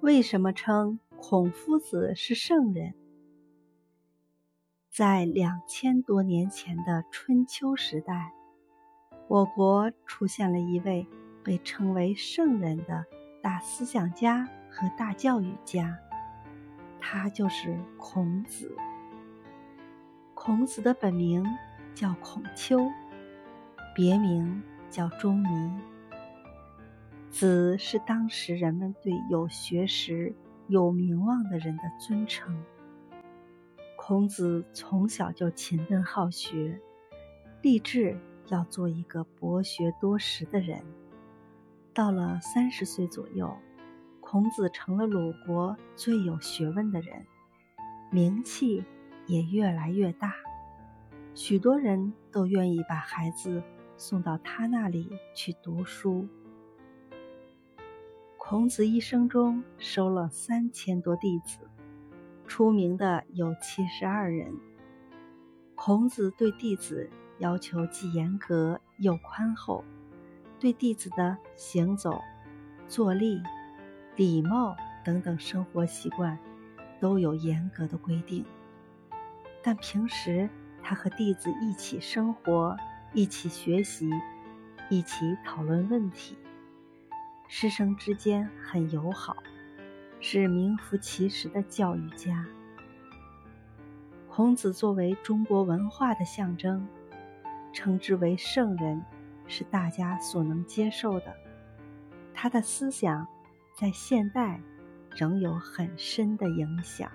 为什么称孔夫子是圣人？在两千多年前的春秋时代，我国出现了一位被称为圣人的大思想家和大教育家，他就是孔子。孔子的本名叫孔丘，别名叫仲尼。子是当时人们对有学识、有名望的人的尊称。孔子从小就勤奋好学，立志要做一个博学多识的人。到了三十岁左右，孔子成了鲁国最有学问的人，名气。也越来越大，许多人都愿意把孩子送到他那里去读书。孔子一生中收了三千多弟子，出名的有七十二人。孔子对弟子要求既严格又宽厚，对弟子的行走、坐立、礼貌等等生活习惯都有严格的规定。但平时他和弟子一起生活，一起学习，一起讨论问题，师生之间很友好，是名副其实的教育家。孔子作为中国文化的象征，称之为圣人，是大家所能接受的。他的思想在现代仍有很深的影响。